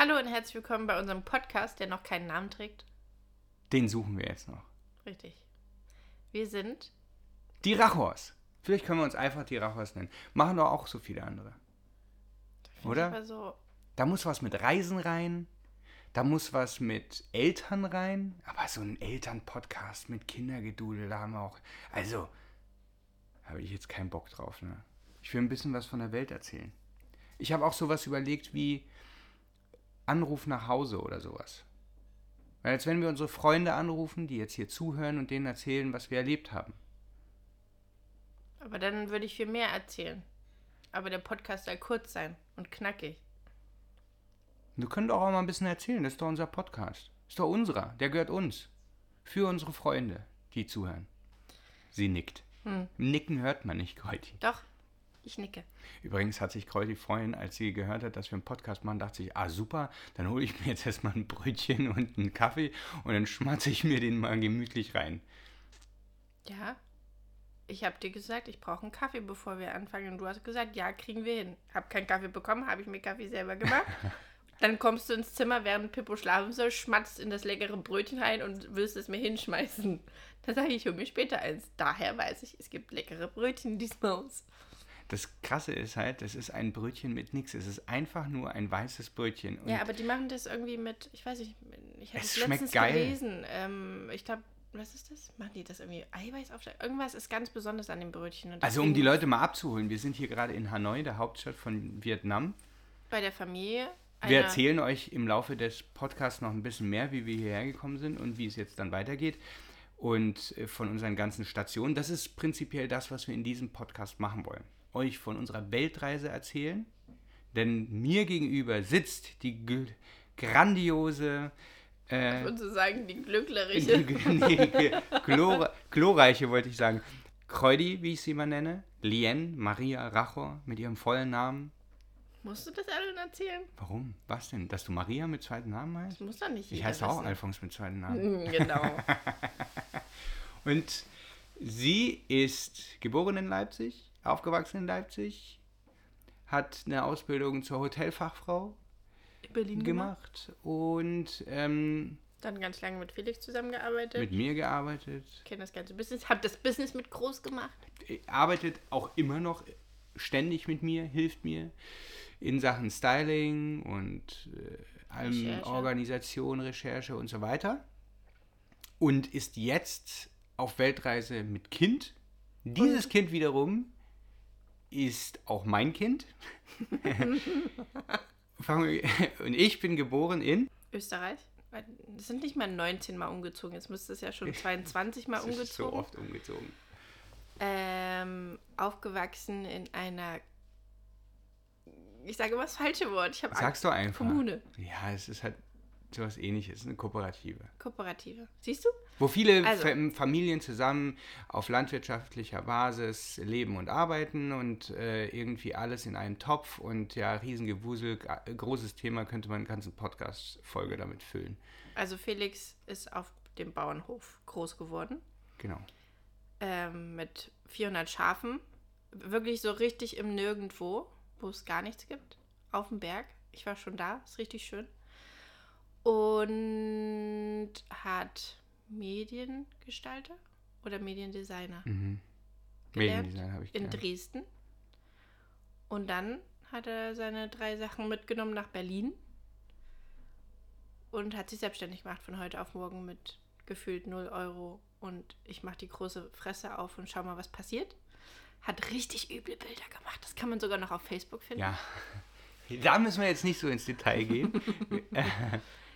Hallo und herzlich willkommen bei unserem Podcast, der noch keinen Namen trägt. Den suchen wir jetzt noch. Richtig. Wir sind Die Rachors. Vielleicht können wir uns einfach die Rachors nennen. Machen doch auch so viele andere. Oder? aber so. Da muss was mit Reisen rein. Da muss was mit Eltern rein. Aber so ein Elternpodcast mit Kindergedudel, da haben wir auch. Also, habe ich jetzt keinen Bock drauf, ne? Ich will ein bisschen was von der Welt erzählen. Ich habe auch sowas überlegt wie Anruf nach Hause oder sowas. Weil als wenn wir unsere Freunde anrufen, die jetzt hier zuhören und denen erzählen, was wir erlebt haben. Aber dann würde ich viel mehr erzählen. Aber der Podcast soll kurz sein und knackig. Du könnt auch mal ein bisschen erzählen, das ist doch unser Podcast. Das ist doch unserer, der gehört uns. Für unsere Freunde, die zuhören. Sie nickt. Nicken hört man nicht, Kreuti. Doch, ich nicke. Übrigens hat sich Kreuti vorhin, als sie gehört hat, dass wir einen Podcast machen, dachte sich, ah super, dann hole ich mir jetzt erstmal ein Brötchen und einen Kaffee und dann schmatze ich mir den mal gemütlich rein. Ja. Ich habe dir gesagt, ich brauche einen Kaffee, bevor wir anfangen. Und du hast gesagt, ja, kriegen wir hin. Hab keinen Kaffee bekommen, habe ich mir Kaffee selber gemacht. Dann kommst du ins Zimmer, während Pippo schlafen soll, schmatzt in das leckere Brötchen rein und willst es mir hinschmeißen. Dann sage ich, ich hole mir später eins. Daher weiß ich, es gibt leckere Brötchen in diesem Haus. Das Krasse ist halt, das ist ein Brötchen mit nichts. Es ist einfach nur ein weißes Brötchen. Und Ja, aber die machen das irgendwie mit, ich weiß nicht, ich habe Es letztens geil. gelesen. Ähm, ich glaube, was ist das? Machen die das irgendwie Eiweiß auf? Irgendwas ist ganz besonders an dem Brötchen. Und Also um die Leute mal abzuholen, wir sind hier gerade in Hanoi, der Hauptstadt von Vietnam. Bei der Familie. Wir erzählen euch im Laufe des Podcasts noch ein bisschen mehr, wie wir hierher gekommen sind und wie es jetzt dann weitergeht. Und äh, von unseren ganzen Stationen. Das ist prinzipiell das, was wir in diesem Podcast machen wollen. Euch von unserer Weltreise erzählen. Denn mir gegenüber sitzt die grandiose, äh, Und zu sagen, die die, Glücklerische. nee, glor glorreiche, wollte ich sagen, Kreudi, wie ich sie mal nenne, Lien Maria Rachor mit ihrem vollen Namen. Musst du das allen erzählen? Warum? Was denn? Dass du Maria mit zweiten Namen heißt? Das muss doch nicht Ich heiße auch. Alphons mit zweiten Namen. Mm, Genau. Und sie ist geboren in Leipzig, aufgewachsen in Leipzig, hat eine Ausbildung zur Hotelfachfrau In Berlin gemacht. gemacht und ähm, Dann ganz lange mit Felix zusammengearbeitet. mit mir gearbeitet. Kenne das ganze Business. Hab das Business mit groß gemacht. Arbeitet auch immer noch ständig mit mir, hilft mir in Sachen Styling und äh, allem Recherche. Organisation, Recherche und so weiter. Und ist jetzt auf Weltreise mit Kind. Dieses Kind wiederum ist auch mein Kind. Und ich bin geboren in. Österreich. Das sind nicht mal 19 Mal umgezogen. Jetzt müsste es ja schon 22 Mal Das ist so umgezogen. oft umgezogen. ähm, aufgewachsen in einer. Ich sage immer das falsche Wort. Ich habe Sag's doch einfach. Kommune. Ja, es ist halt sowas ähnliches, eine Kooperative. Kooperative. Siehst du? Wo viele Also- Fa- Familien zusammen auf landwirtschaftlicher Basis leben und arbeiten und äh, irgendwie alles in einen Topf und ja, Riesengewusel, großes Thema, könnte man eine ganze Podcast-Folge damit füllen. Also Felix ist auf dem Bauernhof groß geworden. Genau. Ähm, mit 400 Schafen. Wirklich so richtig im Nirgendwo, wo es gar nichts gibt. Auf dem Berg. Ich war schon da. Ist richtig schön. Und hat Mediengestalter oder Mediendesigner Mhm. gelernt Mediendesign habe ich in gelernt. Dresden. Und dann hat er seine drei Sachen mitgenommen nach Berlin und hat sich selbstständig gemacht von heute auf morgen mit gefühlt 0 Euro. Und ich mache die große Fresse auf und schau mal, was passiert. Hat richtig üble Bilder gemacht. Das kann man sogar noch auf Facebook finden. Ja. Da müssen wir jetzt nicht so ins Detail gehen.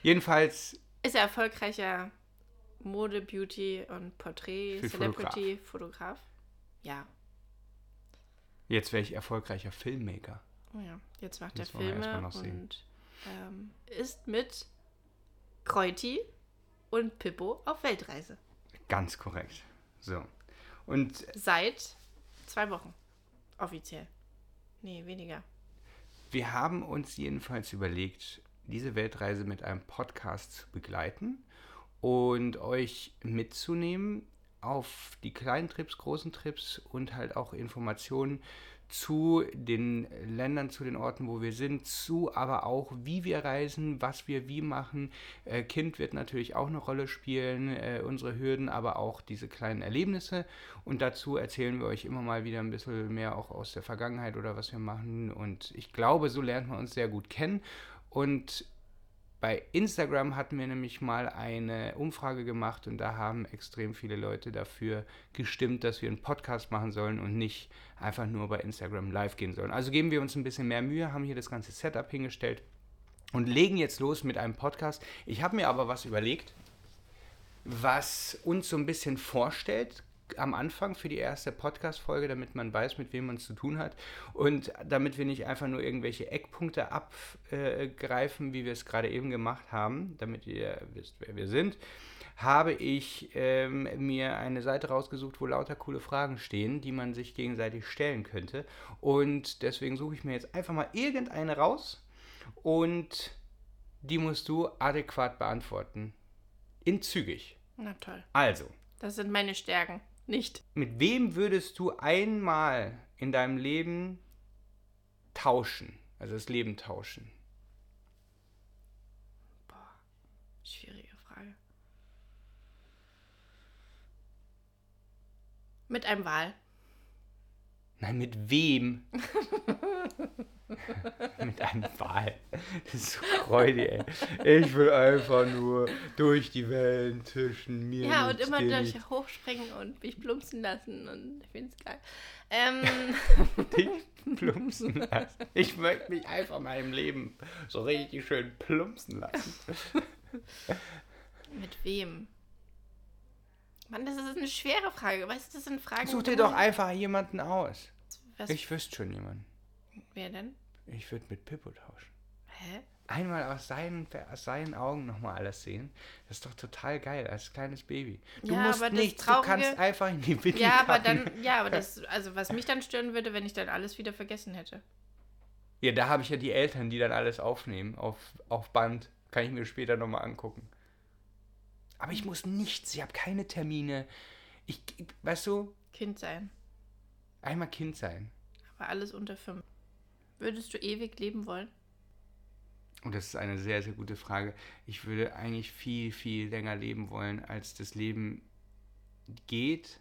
Jedenfalls Ist er erfolgreicher Mode, Beauty und Porträt, Celebrity, Fotograf. Ja. Jetzt wäre ich erfolgreicher Filmmaker. Oh ja, jetzt macht Das er Filme und ähm, ist mit Kreuti und Pippo auf Weltreise. Ganz korrekt. So. Und Seit zwei Wochen. Offiziell. Nee, weniger. wir haben uns jedenfalls überlegt, diese Weltreise mit einem Podcast zu begleiten und euch mitzunehmen auf die kleinen Trips, großen Trips und halt auch Informationen zu den Ländern, zu den Orten, wo wir sind, zu aber auch, wie wir reisen, was wir wie machen. Äh, kind wird natürlich auch eine Rolle spielen, äh, unsere Hürden, aber auch diese kleinen Erlebnisse. Und dazu erzählen wir euch immer mal wieder ein bisschen mehr auch aus der Vergangenheit oder was wir machen. Und ich glaube, so lernt man uns sehr gut kennen. Und bei Instagram hatten wir nämlich mal eine Umfrage gemacht und da haben extrem viele Leute dafür gestimmt, dass wir einen Podcast machen sollen und nicht einfach nur bei Instagram live gehen sollen. Also geben wir uns ein bisschen mehr Mühe, haben hier das ganze Setup hingestellt und legen jetzt los mit einem Podcast. Ich habe mir aber was überlegt, was uns so ein bisschen vorstellt, am Anfang für die erste Podcast-Folge, damit man weiß, mit wem man es zu tun hat. Und damit wir nicht einfach nur irgendwelche Eckpunkte abgreifen, wie wir es gerade eben gemacht haben, damit ihr wisst, wer wir sind, habe ich ähm, mir eine Seite rausgesucht, wo lauter coole Fragen stehen, die man sich gegenseitig stellen könnte. Und deswegen suche ich mir jetzt einfach mal irgendeine raus und die musst du adäquat beantworten. In zügig. Na toll. Also. Das sind meine Stärken. Nicht. Mit wem würdest du einmal in deinem Leben tauschen? Also das Leben tauschen? Boah, schwierige Frage. Mit einem Wal. Nein, mit wem? mit einem Wal. Das ist so räudig, ey. Ich will einfach nur durch die Wellen zwischen mir Ja, und immer durch hochspringen und mich plumpsen lassen. Und ich finde es geil. Ähm. Dich plumpsen lassen. Ich möchte mich einfach im Leben so richtig schön plumpsen lassen. mit wem? Mann, das ist eine schwere Frage. Weißt du, das sind Fragen. Such dir doch einfach jemanden aus. Was? Ich wüsste schon jemanden. Wer denn? Ich würde mit Pippo tauschen. Hä? Einmal aus seinen, aus seinen Augen nochmal alles sehen. Das ist doch total geil, als kleines Baby. Du ja, musst nichts, Traurige, du kannst einfach in die Windel Ja, aber dann, ja, aber das, also was mich dann stören würde, wenn ich dann alles wieder vergessen hätte. Ja, da habe ich ja die Eltern, die dann alles aufnehmen, auf, auf Band. Kann ich mir später nochmal angucken. Aber ich muss nichts, ich habe keine Termine. Ich, weißt du? Kind sein. Einmal Kind sein. Aber alles unter fünf. Würdest du ewig leben wollen? Und das ist eine sehr, sehr gute Frage. Ich würde eigentlich viel, viel länger leben wollen, als das Leben geht.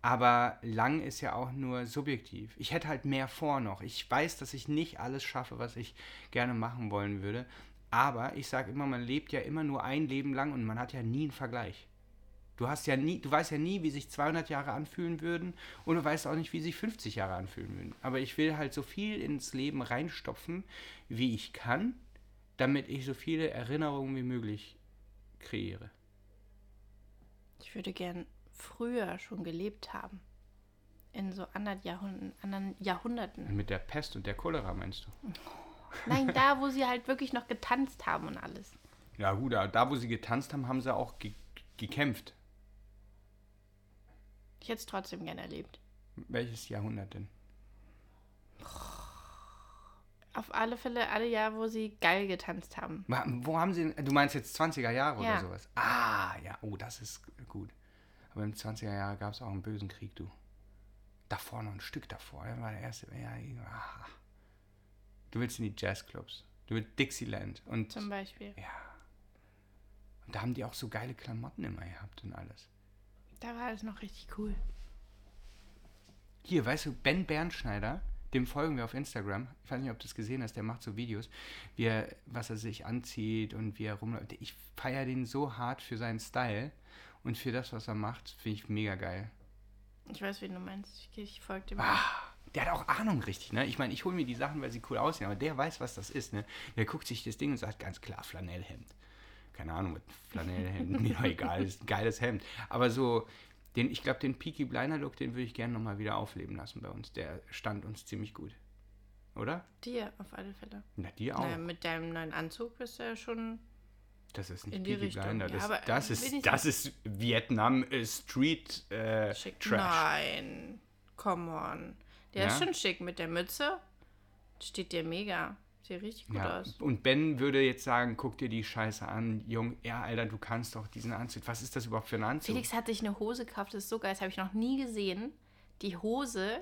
Aber lang ist ja auch nur subjektiv. Ich hätte halt mehr vor noch. Ich weiß, dass ich nicht alles schaffe, was ich gerne machen wollen würde. Aber ich sage immer, man lebt ja immer nur ein Leben lang und man hat ja nie einen Vergleich. Du hast ja nie, du weißt ja nie, wie sich 200 Jahre anfühlen würden und du weißt auch nicht, wie sich 50 Jahre anfühlen würden. Aber ich will halt so viel ins Leben reinstopfen, wie ich kann, damit ich so viele Erinnerungen wie möglich kreiere. Ich würde gern früher schon gelebt haben. In so anderen, Jahrhund anderen Jahrhunderten. Mit der Pest und der Cholera meinst du? Nein, da, wo sie halt wirklich noch getanzt haben und alles. Ja, gut, da, wo sie getanzt haben, haben sie auch ge gekämpft. Ich hätte es trotzdem gerne erlebt. Welches Jahrhundert denn? Auf alle Fälle alle Jahre, wo sie geil getanzt haben. Wo haben sie, du meinst jetzt 20er Jahre ja. oder sowas? Ah, ja, oh, das ist gut. Aber im 20er Jahre gab es auch einen bösen Krieg, du. Davor noch ein Stück davor, das war der erste. Ja, ah. Du willst in die Jazzclubs. Du willst Dixieland. Und, Zum Beispiel. Ja. Und da haben die auch so geile Klamotten immer gehabt und alles. Da war es noch richtig cool. Hier, weißt du, Ben Bernschneider, dem folgen wir auf Instagram. Ich weiß nicht, ob du das gesehen hast, der macht so Videos, wie er, was er sich anzieht und wie er rumläuft. Ich feiere den so hart für seinen Style und für das, was er macht, finde ich mega geil. Ich weiß, wen du meinst. Ich, ich folge dem. Ah, der hat auch Ahnung, richtig, ne? Ich meine, ich hole mir die Sachen, weil sie cool aussehen, aber der weiß, was das ist, ne? Der guckt sich das Ding und sagt ganz klar Flanellhemd keine Ahnung, mit Flanellhemden, mir egal, ist ein geiles Hemd. Aber so, den, ich glaube, den Peaky Blinder Look, den würde ich gerne nochmal wieder aufleben lassen bei uns. Der stand uns ziemlich gut. Oder? Dir, auf alle Fälle. Na, dir auch. Naja, mit deinem neuen Anzug bist du ja schon. Das ist nicht Peaky Blinder. Das, ja, das, ist, das ist Vietnam äh, Street äh, Trash. Nein, come on. Der ja? ist schon schick mit der Mütze. Steht dir mega. Sieht richtig gut ja. aus. Und Ben würde jetzt sagen, guck dir die Scheiße an, Jung, ja, Alter, du kannst doch diesen Anzug. Was ist das überhaupt für ein Anzug? Felix hat sich eine Hose gekauft, das ist so geil, das habe ich noch nie gesehen. Die Hose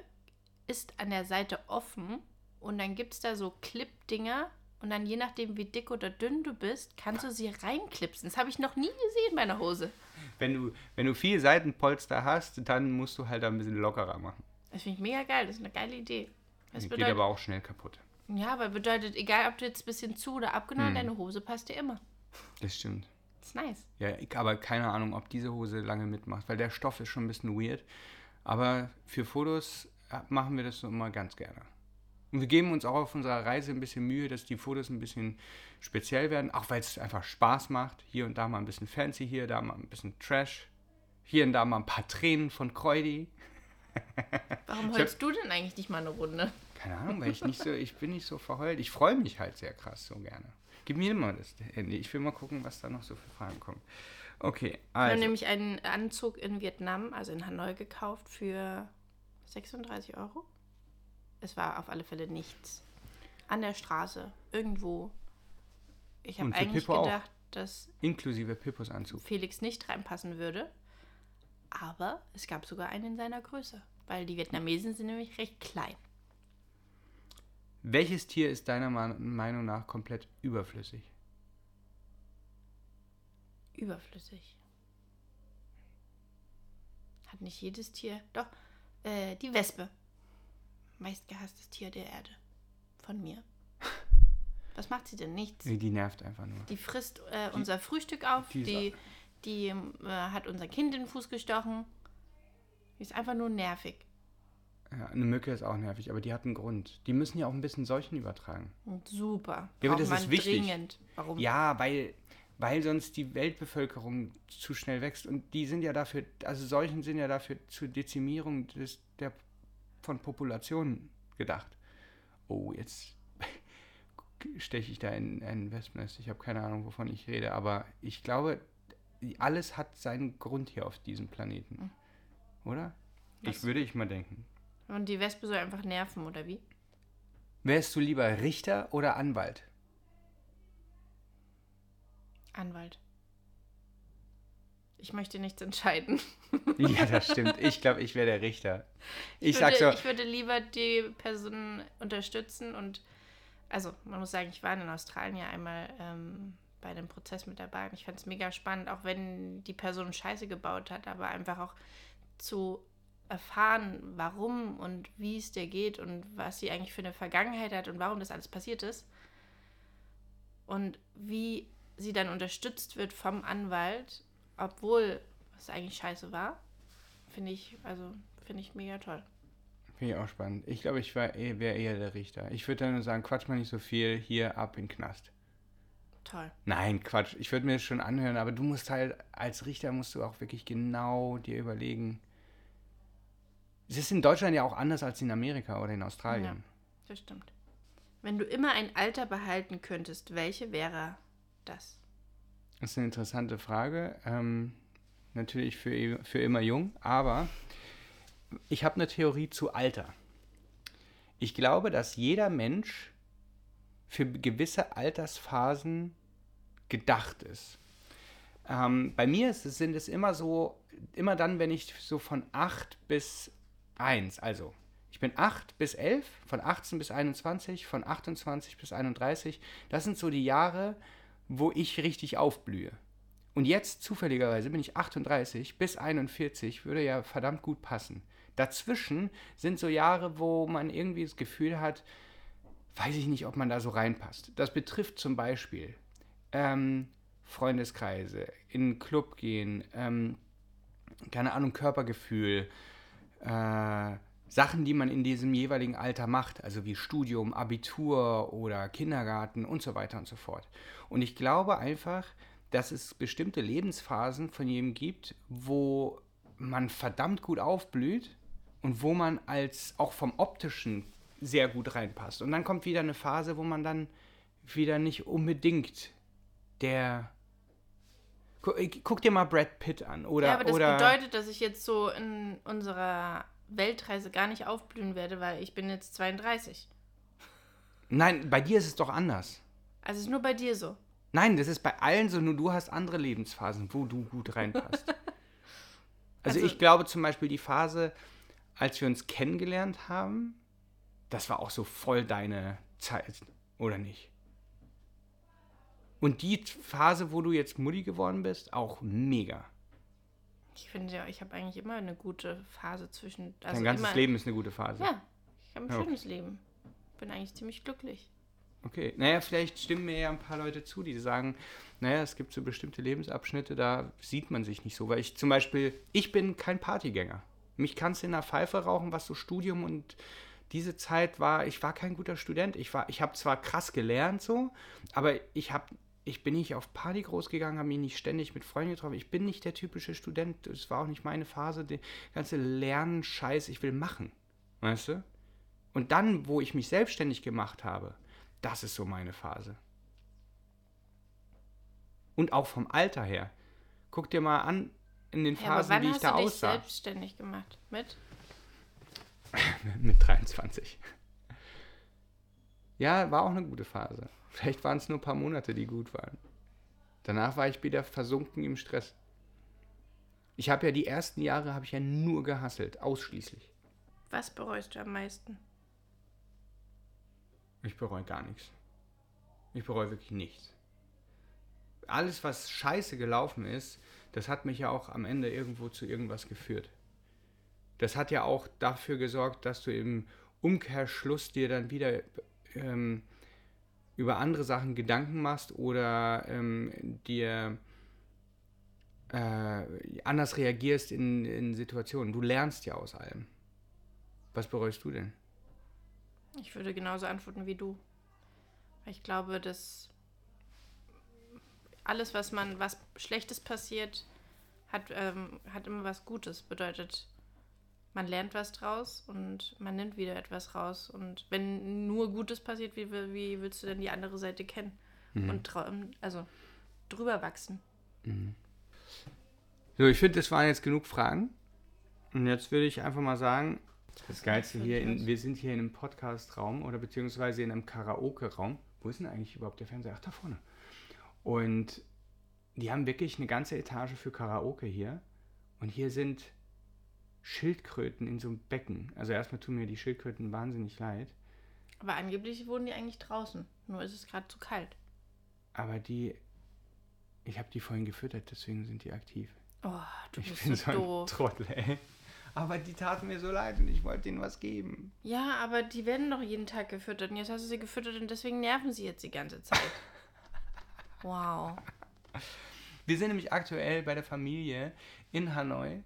ist an der Seite offen und dann gibt es da so Clip-Dinger und dann je nachdem, wie dick oder dünn du bist, kannst du sie reinklipsen. Das habe ich noch nie gesehen bei einer Hose. Wenn du, wenn du viel Seitenpolster hast, dann musst du halt ein bisschen lockerer machen. Das finde ich mega geil. Das ist eine geile Idee. Das Geht aber auch schnell kaputt. Ja, aber bedeutet, egal ob du jetzt ein bisschen zu oder abgenommen, Hm. deine Hose passt dir immer. Das stimmt. Das ist nice. Ja, ich, aber keine Ahnung, ob diese Hose lange mitmacht, weil der Stoff ist schon ein bisschen weird. Aber für Fotos äh, machen wir das so immer ganz gerne. Und wir geben uns auch auf unserer Reise ein bisschen Mühe, dass die Fotos ein bisschen speziell werden, auch weil es einfach Spaß macht. Hier und da mal ein bisschen fancy, hier, da mal ein bisschen Trash. Hier und da mal ein paar Tränen von Kreudi. Warum Ich holst du denn eigentlich nicht mal eine Runde? Keine Ahnung, weil ich nicht so, ich bin nicht so verheult. Ich freue mich halt sehr krass so gerne. Gib mir mal das Handy. Ich will mal gucken, was da noch so für Fragen kommen. Okay, Wir haben also. nämlich einen Anzug in Vietnam, also in Hanoi, gekauft für 36 Euro. Es war auf alle Fälle nichts. An der Straße, irgendwo. Ich habe eigentlich Pippo auch. gedacht, dass Inklusive Pippos Anzug. Felix nicht reinpassen würde. Aber es gab sogar einen in seiner Größe. Weil die Vietnamesen sind nämlich recht klein. Welches Tier ist deiner Meinung nach komplett überflüssig? Überflüssig. Hat nicht jedes Tier. Doch, äh, die Wespe. Meistgehasstes Tier der Erde. Von mir. Was macht sie denn? Nichts. Nee, die nervt einfach nur. Die frisst äh, unser Frühstück auf. die Die, die, äh, hat unser Kind in den Fuß gestochen. Die ist einfach nur nervig. Ja, eine Mücke ist auch nervig, aber die hat einen Grund. Die müssen ja auch ein bisschen Seuchen übertragen. Und super. Ja, aber das ist wichtig. dringend. Warum? Ja, weil, weil sonst die Weltbevölkerung zu schnell wächst. Und die sind ja dafür, also Seuchen sind ja dafür zur Dezimierung des, der, von Populationen gedacht. Oh, jetzt steche ich da in ein Wespennest. Ich habe keine Ahnung, wovon ich rede, aber ich glaube, alles hat seinen Grund hier auf diesem Planeten. Oder? Ich Was? würde ich mal denken. Und die Wespe soll einfach nerven, oder wie? Wärst du lieber Richter oder Anwalt? Anwalt. Ich möchte nichts entscheiden. Ja, das stimmt. Ich glaube, ich wäre der Richter. Ich, würde, sag so, ich würde lieber die Person unterstützen und also man muss sagen, ich war in Australien ja einmal ähm, bei dem Prozess mit dabei und ich fand es mega spannend, auch wenn die Person Scheiße gebaut hat, aber einfach auch zu erfahren, warum und wie es dir geht und was sie eigentlich für eine Vergangenheit hat und warum das alles passiert ist und wie sie dann unterstützt wird vom Anwalt, obwohl es eigentlich scheiße war, finde ich, also finde ich mega toll. Finde ich auch spannend. Ich glaube, ich wäre eher der Richter. Ich würde dann nur sagen, quatsch mal nicht so viel, hier ab in den Knast. Toll. Nein, Quatsch. Ich würde mir das schon anhören, aber du musst halt, als Richter musst du auch wirklich genau dir überlegen. Es ist in Deutschland ja auch anders als in Amerika oder in Australien. Das stimmt. Wenn du immer ein Alter behalten könntest, welche wäre das? Das ist eine interessante Frage. Ähm, natürlich für, für immer jung, aber ich habe eine Theorie zu Alter. Ich glaube, dass jeder Mensch für gewisse Altersphasen gedacht ist. Ähm, bei mir ist sind es immer so, immer dann, wenn ich so von 8 bis 1, also ich bin 8 bis 11, von 18 bis 21, von 28 bis 31, das sind so die Jahre, wo ich richtig aufblühe. Und jetzt zufälligerweise bin ich 38 bis 41, würde ja verdammt gut passen. Dazwischen sind so Jahre, wo man irgendwie das Gefühl hat, weiß ich nicht, ob man da so reinpasst. Das betrifft zum Beispiel ähm, Freundeskreise, in einen Club gehen, ähm, keine Ahnung, Körpergefühl, äh, Sachen, die man in diesem jeweiligen Alter macht, also wie Studium, Abitur oder Kindergarten und so weiter und so fort. Und ich glaube einfach, dass es bestimmte Lebensphasen von jedem gibt, wo man verdammt gut aufblüht und wo man als auch vom optischen sehr gut reinpasst. Und dann kommt wieder eine Phase, wo man dann wieder nicht unbedingt der Guck, dir mal Brad Pitt an oder ja, aber das oder bedeutet, dass ich jetzt so in unserer Weltreise gar nicht aufblühen werde, weil ich bin jetzt 32. Nein, bei dir ist es doch anders. Also es ist nur bei dir so. Nein, das ist bei allen so, nur du hast andere Lebensphasen, wo du gut reinpasst. also, Also- ich glaube zum Beispiel die Phase, als wir uns kennengelernt haben, das war auch so voll deine Zeit, oder nicht? Und die Phase, wo du jetzt Mutti geworden bist, auch mega. Ich finde ja, ich habe eigentlich immer eine gute Phase zwischen. Also Dein ganzes immer, Leben ist eine gute Phase. Ja, ich habe ein Ja. schönes Leben. Bin eigentlich ziemlich glücklich. Okay, naja, vielleicht stimmen mir ja ein paar Leute zu, die sagen, naja, es gibt so bestimmte Lebensabschnitte, da sieht man sich nicht so. Weil ich zum Beispiel, ich bin kein Partygänger. Mich kannst du in der Pfeife rauchen, was so Studium und diese Zeit war, ich war kein guter Student. Ich war, ich habe zwar krass gelernt so, aber ich habe, ich bin nicht auf Party groß gegangen, habe mich nicht ständig mit Freunden getroffen. Ich bin nicht der typische Student. Es war auch nicht meine Phase, der ganze Lernen, Scheiß, ich will machen. Weißt du? Und dann, wo ich mich selbstständig gemacht habe, das ist so meine Phase. Und auch vom Alter her. Guck dir mal an, in den Ja, Phasen, wann wie ich hast da du dich aussah. selbstständig gemacht? Mit? Mit 23. Ja, war auch eine gute Phase. Vielleicht waren es nur ein paar Monate, die gut waren. Danach war ich wieder versunken im Stress. Ich habe ja die ersten Jahre habe ich ja nur gehasselt, ausschließlich. Was bereust du am meisten? Ich bereue gar nichts. Ich bereue wirklich nichts. Alles, was scheiße gelaufen ist, das hat mich ja auch am Ende irgendwo zu irgendwas geführt. Das hat ja auch dafür gesorgt, dass du im Umkehrschluss dir dann wieder ähm, über andere Sachen Gedanken machst oder ähm, dir äh, anders reagierst in, in Situationen. Du lernst ja aus allem. Was bereust du denn? Ich würde genauso antworten wie du. Ich glaube, dass alles, was man, was Schlechtes passiert, hat, ähm, hat immer was Gutes. Bedeutet, man lernt was draus und man nimmt wieder etwas raus. Und wenn nur Gutes passiert, wie, wie willst du denn die andere Seite kennen? Und trau- also drüber wachsen. So, ich finde, das waren jetzt genug Fragen. Und jetzt würde ich einfach mal sagen, das Geilste hier, in, wir sind hier in einem Podcast-Raum oder beziehungsweise in einem Karaoke-Raum. Wo ist denn eigentlich überhaupt der Fernseher? Ach, da vorne. Und die haben wirklich eine ganze Etage für Karaoke hier. Und hier sind Schildkröten in so einem Becken. Also erstmal tun mir die Schildkröten wahnsinnig leid. Aber angeblich wohnen die eigentlich draußen. Nur ist es gerade zu kalt. Aber die, ich habe die vorhin gefüttert, deswegen sind die aktiv. Oh, du Ich bist bin so so ein doof. Trottel, ey. Aber die taten mir so leid und ich wollte ihnen was geben. Ja, aber die werden doch jeden Tag gefüttert. Und jetzt hast du sie gefüttert und deswegen nerven sie jetzt die ganze Zeit. Wow. Wir sind nämlich aktuell bei der Familie in Hanoi.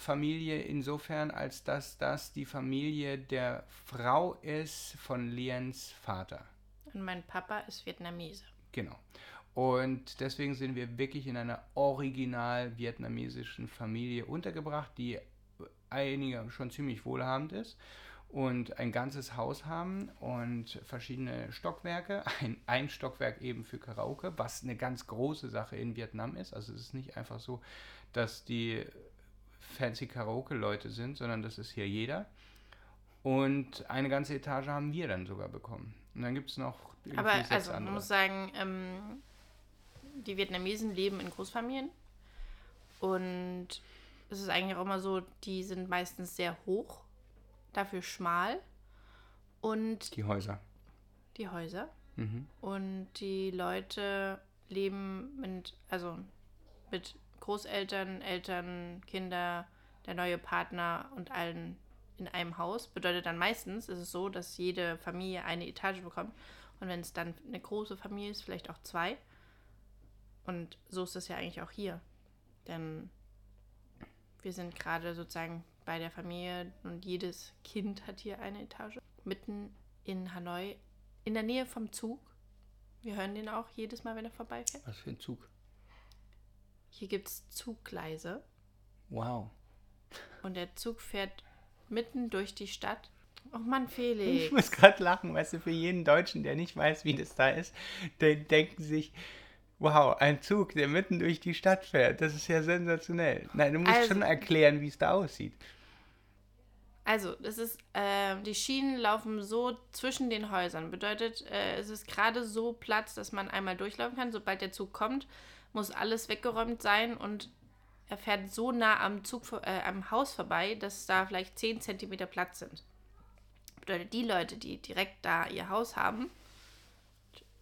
Familie insofern, als dass das die Familie der Frau ist von Liens Vater. Und mein Papa ist Vietnamese. Genau. Und deswegen sind wir wirklich in einer original vietnamesischen Familie untergebracht, die einige schon ziemlich wohlhabend ist und ein ganzes Haus haben und verschiedene Stockwerke. Ein, ein Stockwerk eben für Karaoke, was eine ganz große Sache in Vietnam ist. Also es ist nicht einfach so, dass die fancy Karaoke-Leute sind, sondern das ist hier jeder. Und eine ganze Etage haben wir dann sogar bekommen. Und dann gibt es noch Aber also, man andere. muss sagen, ähm, die Vietnamesen leben in Großfamilien. Und es ist eigentlich auch immer so, die sind meistens sehr hoch, dafür schmal. Und Die Häuser. die Häuser. Mhm. Und die Leute leben mit, also mit Großeltern, Eltern, Kinder, der neue Partner und allen in einem Haus. Bedeutet dann meistens ist es so, dass jede Familie eine Etage bekommt. Und wenn es dann eine große Familie ist, vielleicht auch zwei. Und so ist das ja eigentlich auch hier. Denn wir sind gerade sozusagen bei der Familie und jedes Kind hat hier eine Etage. Mitten in Hanoi, in der Nähe vom Zug. Wir hören den auch jedes Mal, wenn er vorbeifährt. Was für ein Zug. Hier gibt es Zuggleise Wow. und der Zug fährt mitten durch die Stadt. Oh Mann, Ich Felix. muss gerade lachen, weißt du, für jeden Deutschen, der nicht weiß, wie das da ist, der denken sich, wow, ein Zug, der mitten durch die Stadt fährt, das ist ja sensationell. Nein, du musst Also- schon erklären, wie es da aussieht. Also, das ist, äh, die Schienen laufen so zwischen den Häusern. Bedeutet, äh, es ist gerade so Platz, dass man einmal durchlaufen kann. Sobald der Zug kommt, muss alles weggeräumt sein und er fährt so nah am Zug, äh, am Haus vorbei, dass da vielleicht 10 Zentimeter Platz sind. Bedeutet, die Leute, die direkt da ihr Haus haben,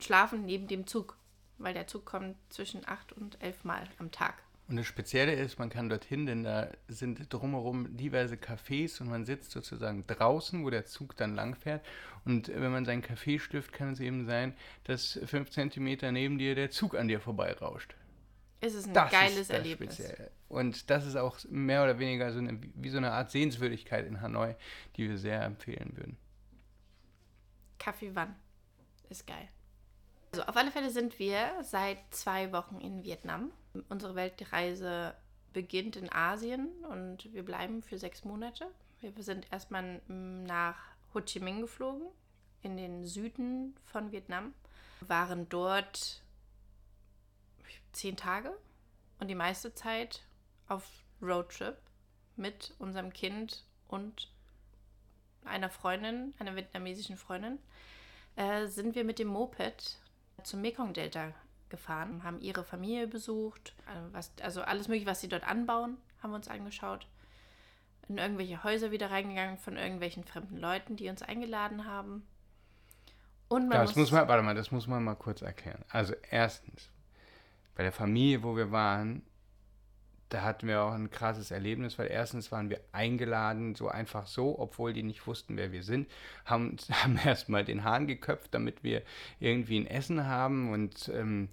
schlafen neben dem Zug, weil der Zug kommt zwischen acht und elf Mal am Tag. Und das Spezielle ist, man kann dorthin, denn da sind drumherum diverse Cafés und man sitzt sozusagen draußen, wo der Zug dann langfährt. Und wenn man seinen Kaffee stifft, kann es eben sein, dass fünf Zentimeter neben dir der Zug an dir vorbeirauscht. Es ist ein Das geiles ist das Erlebnis. Spezielle. Und das ist auch mehr oder weniger so eine, wie so eine Art Sehenswürdigkeit in Hanoi, die wir sehr empfehlen würden. Kaffee wann? Ist geil. Also auf alle Fälle sind wir seit zwei Wochen in Vietnam. Unsere Weltreise beginnt in Asien und wir bleiben für sechs Monate. Wir sind erstmal nach Ho Chi Minh geflogen, in den Süden von Vietnam. Waren dort zehn Tage und die meiste Zeit auf Roadtrip mit unserem Kind und einer Freundin, einer vietnamesischen Freundin, äh, sind wir mit dem Moped zum Mekong-Delta gefahren, haben ihre Familie besucht, äh, was, also alles mögliche, was sie dort anbauen, haben wir uns angeschaut. In irgendwelche Häuser wieder reingegangen von irgendwelchen fremden Leuten, die uns eingeladen haben. Und man Das muss man, warte mal, das muss man mal kurz erklären. Also erstens, bei der Familie, wo wir waren, da hatten wir auch ein krasses Erlebnis, weil erstens waren wir eingeladen, so einfach so, obwohl die nicht wussten, wer wir sind, haben, haben erstmal den Hahn geköpft, damit wir irgendwie ein Essen haben und ähm,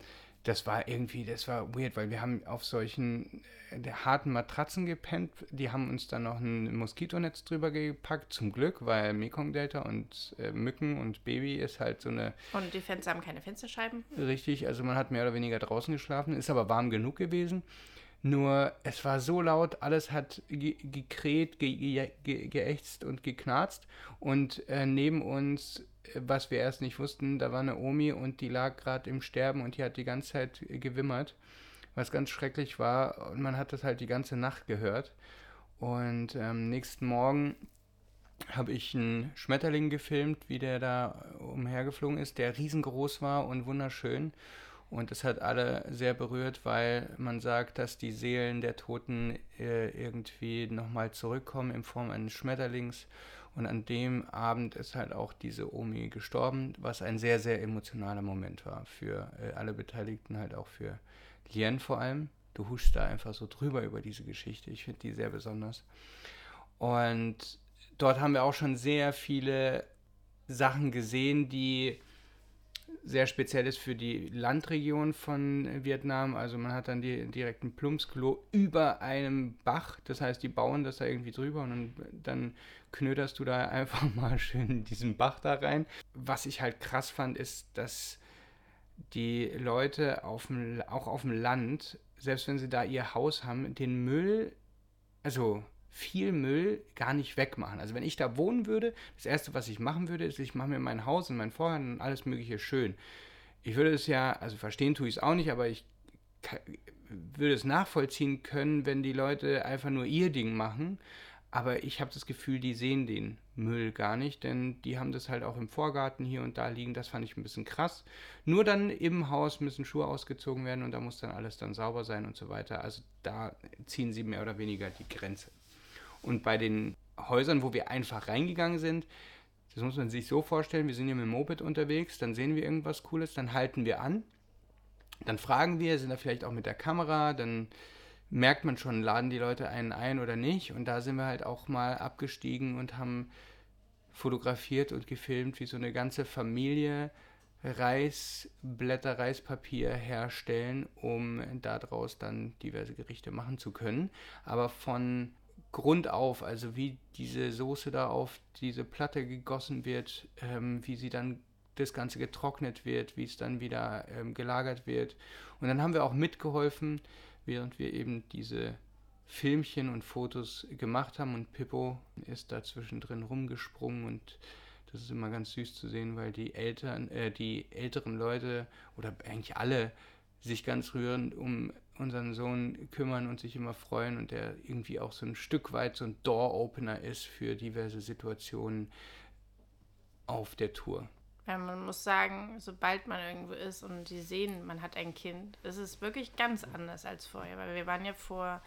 das war irgendwie, das war weird, weil wir haben auf solchen äh, harten Matratzen gepennt. Die haben uns dann noch ein Moskitonetz drüber gepackt, zum Glück, weil Mekong-Delta und äh, Mücken und Baby ist halt so eine Und die Fenster haben keine Fensterscheiben. Richtig, also man hat mehr oder weniger draußen geschlafen, ist aber warm genug gewesen. Nur es war so laut, alles hat ge gekräht, ge ge ge geächzt und geknarzt. Und äh, neben uns, äh, was wir erst nicht wussten, da war eine Omi und die lag gerade im Sterben und die hat die ganze Zeit äh, gewimmert, was ganz schrecklich war. Und man hat das halt die ganze Nacht gehört. Und ähm, nächsten Morgen habe ich einen Schmetterling gefilmt, wie der da umhergeflogen ist, der riesengroß war und wunderschön. Und es hat alle sehr berührt, weil man sagt, dass die Seelen der Toten äh, irgendwie nochmal zurückkommen in Form eines Schmetterlings. Und an dem Abend ist halt auch diese Omi gestorben, was ein sehr, sehr emotionaler Moment war für äh, alle Beteiligten, halt auch für Lien vor allem. Du huschst da einfach so drüber über diese Geschichte. Ich finde die sehr besonders. Und dort haben wir auch schon sehr viele Sachen gesehen, die sehr speziell ist für die Landregion von Vietnam. Also man hat dann die, direkt ein Plumpsklo über einem Bach. Das heißt, die bauen das da irgendwie drüber und dann, dann knöderst du da einfach mal schön diesen Bach da rein. Was ich halt krass fand, ist, dass die Leute auf dem, auch auf dem Land, selbst wenn sie da ihr Haus haben, den Müll, also viel Müll gar nicht wegmachen. Also wenn ich da wohnen würde, das Erste, was ich machen würde, ist, ich mache mir mein Haus und mein Vorhang und alles Mögliche schön. Ich würde es ja, also verstehen tue ich es auch nicht, aber ich würde es nachvollziehen können, wenn die Leute einfach nur ihr Ding machen. Aber ich habe das Gefühl, die sehen den Müll gar nicht, denn die haben das halt auch im Vorgarten hier und da liegen. Das fand ich ein bisschen krass. Nur dann im Haus müssen Schuhe ausgezogen werden und da muss dann alles dann sauber sein und so weiter. Also da ziehen sie mehr oder weniger die Grenze. Und bei den Häusern, wo wir einfach reingegangen sind, das muss man sich so vorstellen, wir sind hier mit dem Moped unterwegs, dann sehen wir irgendwas Cooles, dann halten wir an, dann fragen wir, sind da vielleicht auch mit der Kamera, dann merkt man schon, laden die Leute einen ein oder nicht. Und da sind wir halt auch mal abgestiegen und haben fotografiert und gefilmt, wie so eine ganze Familie Reisblätter, Reispapier herstellen, um daraus dann diverse Gerichte machen zu können. Aber von Grund auf, also wie diese Soße da auf diese Platte gegossen wird, ähm, wie sie dann das Ganze getrocknet wird, wie es dann wieder ähm, gelagert wird. Und dann haben wir auch mitgeholfen, während wir eben diese Filmchen und Fotos gemacht haben und Pippo ist da zwischendrin rumgesprungen und das ist immer ganz süß zu sehen, weil die Eltern, äh, die älteren Leute oder eigentlich alle sich ganz rührend um unseren Sohn kümmern und sich immer freuen und der irgendwie auch so ein Stück weit so ein Door-Opener ist für diverse Situationen auf der Tour. Ja, man muss sagen, sobald man irgendwo ist und die sehen, man hat ein Kind, ist es wirklich ganz anders als vorher. Weil wir waren ja vor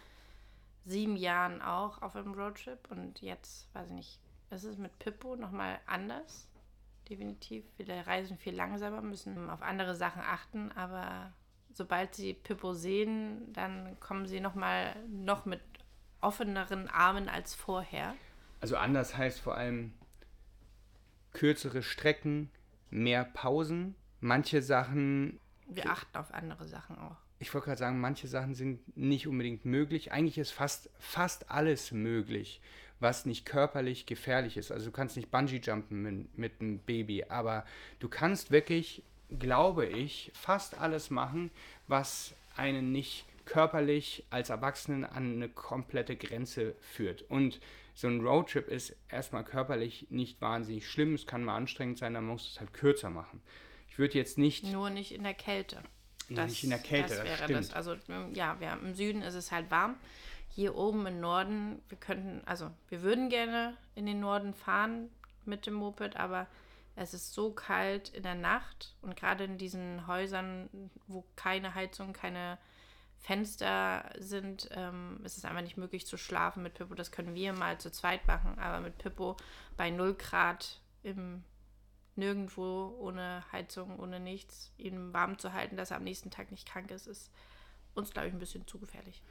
sieben Jahren auch auf einem Roadtrip und jetzt, weiß ich nicht, es ist mit Pippo nochmal anders. Definitiv. Wir reisen viel langsamer, müssen auf andere Sachen achten, aber sobald sie Pippo sehen, dann kommen sie nochmal noch mit offeneren Armen als vorher. Also anders heißt vor allem kürzere Strecken, mehr Pausen. Manche Sachen. Wir achten auf andere Sachen auch. Ich wollte gerade sagen, manche Sachen sind nicht unbedingt möglich. Eigentlich ist fast, fast alles möglich, was nicht körperlich gefährlich ist. Also du kannst nicht Bungee-Jumpen mit, mit einem Baby, aber du kannst wirklich, glaube ich, fast alles machen, was einen nicht körperlich als Erwachsenen an eine komplette Grenze führt. Und so ein Roadtrip ist erstmal körperlich nicht wahnsinnig schlimm. Es kann mal anstrengend sein, dann muss es halt kürzer machen. Ich würde jetzt nicht. Nur nicht in der Kälte. Das, nicht in der Kälte, das, das stimmt. Das. Also ja, wir, im Süden ist es halt warm. Hier oben im Norden, wir könnten, also wir würden gerne in den Norden fahren mit dem Moped, aber es ist so kalt in der Nacht und gerade in diesen Häusern, wo keine Heizung, keine Fenster sind, ähm, ist es einfach nicht möglich zu schlafen mit Pippo. Das können wir mal zu zweit machen, aber mit Pippo bei 0 Grad im nirgendwo ohne Heizung, ohne nichts, ihn warm zu halten, dass er am nächsten Tag nicht krank ist, ist uns, glaube ich, ein bisschen zu gefährlich.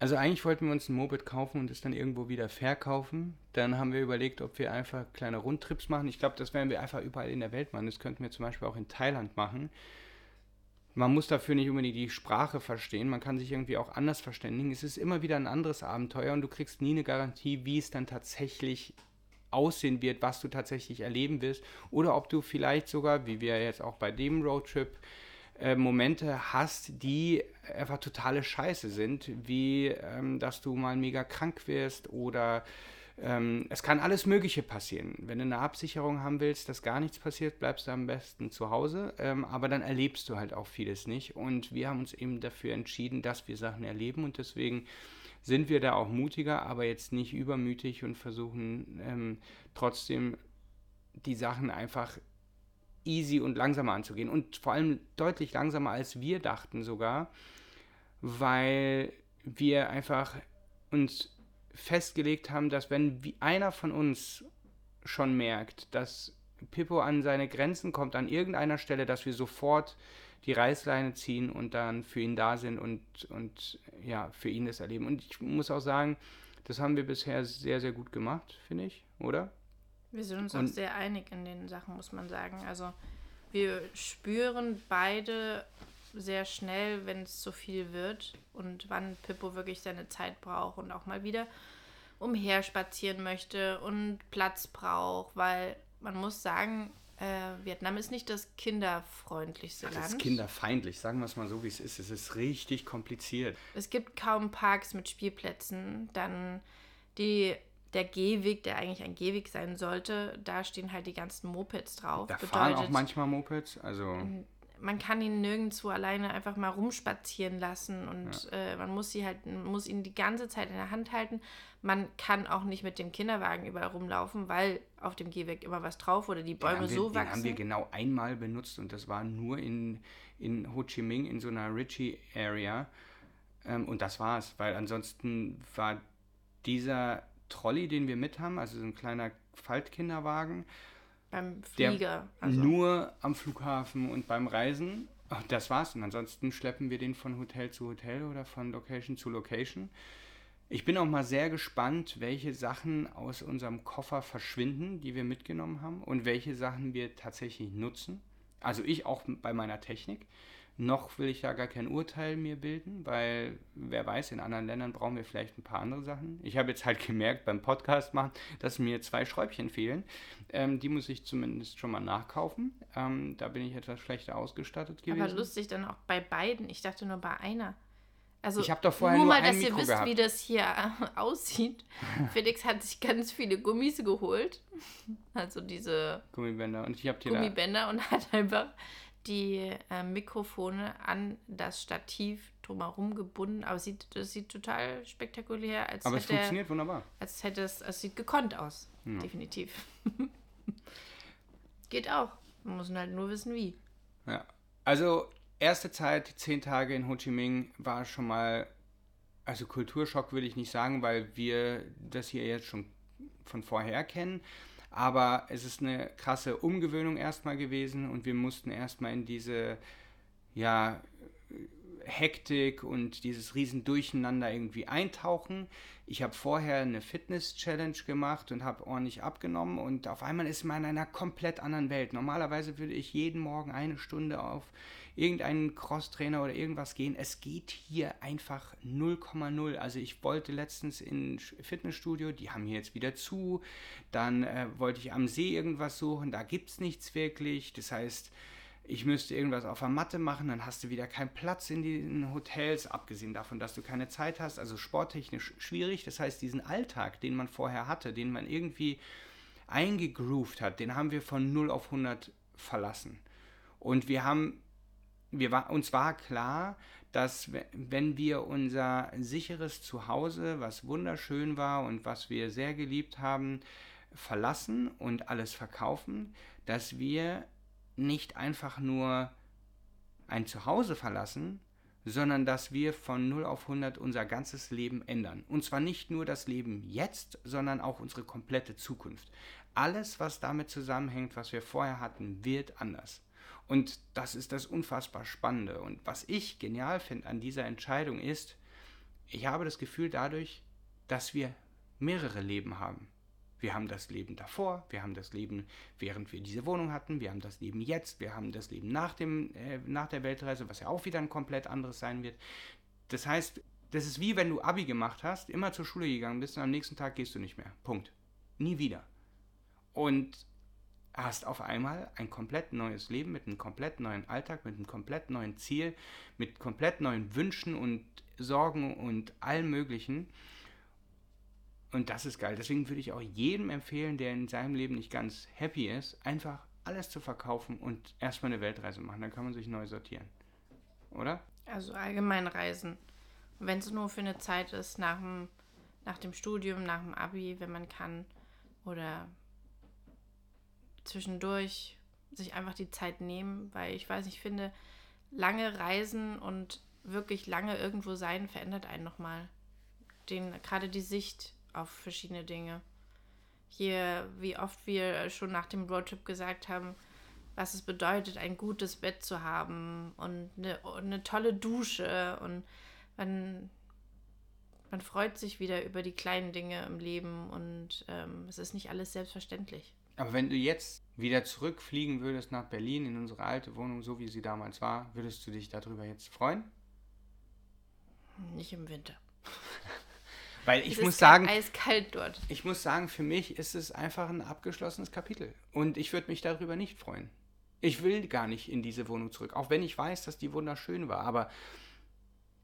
Also eigentlich wollten wir uns ein Moped kaufen und es dann irgendwo wieder verkaufen. Dann haben wir überlegt, ob wir einfach kleine Rundtrips machen. Ich glaube, das werden wir einfach überall in der Welt machen. Das könnten wir zum Beispiel auch in Thailand machen. Man muss dafür nicht unbedingt die Sprache verstehen, man kann sich irgendwie auch anders verständigen. Es ist immer wieder ein anderes Abenteuer und du kriegst nie eine Garantie, wie es dann tatsächlich aussehen wird, was du tatsächlich erleben wirst oder ob du vielleicht sogar, wie wir jetzt auch bei dem Roadtrip, äh, Momente hast, die einfach totale Scheiße sind, wie ähm, dass du mal mega krank wirst oder ähm, es kann alles Mögliche passieren. Wenn du eine Absicherung haben willst, dass gar nichts passiert, bleibst du am besten zu Hause. Ähm, aber dann erlebst du halt auch vieles nicht. Und wir haben uns eben dafür entschieden, dass wir Sachen erleben. Und deswegen sind wir da auch mutiger, aber jetzt nicht übermütig und versuchen ähm, trotzdem die Sachen einfach easy und langsamer anzugehen. Und vor allem deutlich langsamer, als wir dachten sogar, weil wir einfach uns festgelegt haben, dass wenn einer von uns schon merkt, dass Pippo an seine Grenzen kommt, an irgendeiner Stelle, dass wir sofort die Reißleine ziehen und dann für ihn da sind und, und ja, für ihn das erleben. Und ich muss auch sagen, das haben wir bisher sehr, sehr gut gemacht, finde ich, oder? Wir sind uns und, auch sehr einig in den Sachen, muss man sagen. Also wir spüren beide sehr schnell, wenn es zu viel wird und wann Pippo wirklich seine Zeit braucht und auch mal wieder umherspazieren möchte und Platz braucht, weil man muss sagen, äh, Vietnam ist nicht das kinderfreundlichste Land. Es ist kinderfeindlich, sagen wir es mal so, wie es ist. Es ist richtig kompliziert. Es gibt kaum Parks mit Spielplätzen. Dann die, der Gehweg, der eigentlich ein Gehweg sein sollte, da stehen halt die ganzen Mopeds drauf. Da Bedeutet, fahren auch manchmal Mopeds, also man kann ihn nirgendwo alleine einfach mal rumspazieren lassen und ja. äh, man muss sie halt, muss ihn die ganze Zeit in der Hand halten. Man kann auch nicht mit dem Kinderwagen überall rumlaufen, weil auf dem Gehweg immer was drauf oder die Bäume wir, so wachsen. Den haben wir genau einmal benutzt und das war nur in, in Ho Chi Minh, in so einer Ritchie-Area. Ähm, und das war's, weil ansonsten war dieser Trolley, den wir mit haben, also so ein kleiner Faltkinderwagen, beim Flieger. Also. Nur am Flughafen und beim Reisen. Das war's. Und ansonsten schleppen wir den von Hotel zu Hotel oder von Location zu Location. Ich bin auch mal sehr gespannt, welche Sachen aus unserem Koffer verschwinden, die wir mitgenommen haben und welche Sachen wir tatsächlich nutzen. Also ich auch bei meiner Technik. Noch will ich da gar kein Urteil mir bilden, weil wer weiß, in anderen Ländern brauchen wir vielleicht ein paar andere Sachen. Ich habe jetzt halt gemerkt beim Podcast machen, dass mir zwei Schräubchen fehlen. Ähm, die muss ich zumindest schon mal nachkaufen. Ähm, da bin ich etwas schlechter ausgestattet gewesen. Aber lustig dann auch bei beiden. Ich dachte nur bei einer. Also ich habe doch vorher nur, nur mal, dass ihr wisst, gehabt. wie das hier aussieht. Felix hat sich ganz viele Gummis geholt. Also diese Gummibänder. Und ich habe Gummibänder und hat einfach die äh, Mikrofone an das Stativ drumherum gebunden. Aber sieht, das sieht total spektakulär aus. Aber es funktioniert wunderbar. Als hätte es, es sieht gekonnt aus. Ja. Definitiv. Geht auch. Man muss halt nur wissen, wie. Ja. Also, erste Zeit, zehn Tage in Ho Chi Minh, war schon mal, also Kulturschock würde ich nicht sagen, weil wir das hier jetzt schon von vorher kennen. Aber es ist eine krasse Umgewöhnung erstmal gewesen und wir mussten erstmal in diese, ja, Hektik und dieses Riesendurcheinander irgendwie eintauchen. Ich habe vorher eine Fitness-Challenge gemacht und habe ordentlich abgenommen und auf einmal ist man in einer komplett anderen Welt. Normalerweise würde ich jeden Morgen eine Stunde auf irgendeinen Crosstrainer oder irgendwas gehen. Es geht hier einfach 0,0. Also ich wollte letztens in Fitnessstudio, die haben hier jetzt wieder zu. Dann äh, wollte ich am See irgendwas suchen, da gibt es nichts wirklich. Das heißt, ich müsste irgendwas auf der Matte machen, dann hast du wieder keinen Platz in den Hotels, abgesehen davon, dass du keine Zeit hast. Also sporttechnisch schwierig. Das heißt, diesen Alltag, den man vorher hatte, den man irgendwie eingegroovt hat, den haben wir von 0 auf 100 verlassen. Und wir haben, wir war, uns war klar, dass wenn wir unser sicheres Zuhause, was wunderschön war und was wir sehr geliebt haben, verlassen und alles verkaufen, dass wir nicht einfach nur ein Zuhause verlassen, sondern dass wir von 0 auf 100 unser ganzes Leben ändern. Und zwar nicht nur das Leben jetzt, sondern auch unsere komplette Zukunft. Alles, was damit zusammenhängt, was wir vorher hatten, wird anders. Und das ist das unfassbar Spannende. Und was ich genial finde an dieser Entscheidung ist, ich habe das Gefühl dadurch, dass wir mehrere Leben haben. Wir haben das Leben davor, wir haben das Leben, während wir diese Wohnung hatten, wir haben das Leben jetzt, wir haben das Leben nach, dem, äh, nach der Weltreise, was ja auch wieder ein komplett anderes sein wird. Das heißt, das ist wie wenn du Abi gemacht hast, immer zur Schule gegangen bist und am nächsten Tag gehst du nicht mehr. Punkt. Nie wieder. Und hast auf einmal ein komplett neues Leben mit einem komplett neuen Alltag, mit einem komplett neuen Ziel, mit komplett neuen Wünschen und Sorgen und allem Möglichen. Und das ist geil. Deswegen würde ich auch jedem empfehlen, der in seinem Leben nicht ganz happy ist, einfach alles zu verkaufen und erstmal eine Weltreise machen. Dann kann man sich neu sortieren. Oder? Also allgemein reisen. Wenn es nur für eine Zeit ist, nach dem, nach dem Studium, nach dem Abi, wenn man kann. Oder zwischendurch sich einfach die Zeit nehmen, weil ich weiß, ich finde, lange Reisen und wirklich lange irgendwo sein verändert einen nochmal. Den, gerade die Sicht auf verschiedene Dinge. Hier, wie oft wir schon nach dem Roadtrip gesagt haben, was es bedeutet, ein gutes Bett zu haben und eine, eine tolle Dusche und man, man freut sich wieder über die kleinen Dinge im Leben und ähm, es ist nicht alles selbstverständlich. Aber wenn du jetzt wieder zurückfliegen würdest nach Berlin in unsere alte Wohnung, so wie sie damals war, würdest du dich darüber jetzt freuen? Nicht im Winter. Weil ich es muss sagen, eiskalt dort. Ich muss sagen, für mich ist es einfach ein abgeschlossenes Kapitel und ich würde mich darüber nicht freuen. Ich will gar nicht in diese Wohnung zurück, auch wenn ich weiß, dass die wunderschön war, aber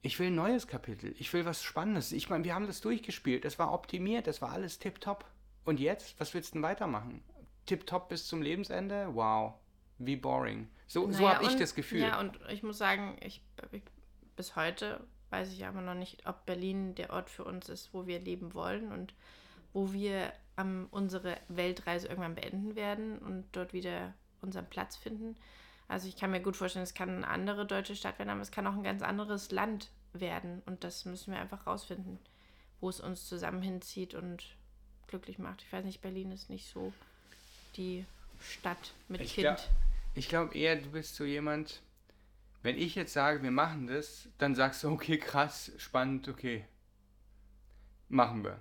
ich will ein neues Kapitel. Ich will was Spannendes. Ich meine, wir haben das durchgespielt, es war optimiert, es war alles tipptopp. Und jetzt, was willst du denn weitermachen? Tipptopp bis zum Lebensende? Wow, wie boring. So, naja, so habe ich das Gefühl. Ja, und ich muss sagen, ich, ich bis heute weiß ich aber noch nicht, ob Berlin der Ort für uns ist, wo wir leben wollen und wo wir ähm, unsere Weltreise irgendwann beenden werden und dort wieder unseren Platz finden. Also ich kann mir gut vorstellen, es kann eine andere deutsche Stadt werden, aber es kann auch ein ganz anderes Land werden. Und das müssen wir einfach rausfinden, wo es uns zusammen hinzieht und glücklich macht. Ich weiß nicht, Berlin ist nicht so die Stadt mit ich Kind. Glaub, ich glaube eher, du bist so jemand, wenn ich jetzt sage, wir machen das, dann sagst du, okay, krass, spannend, okay. Machen wir.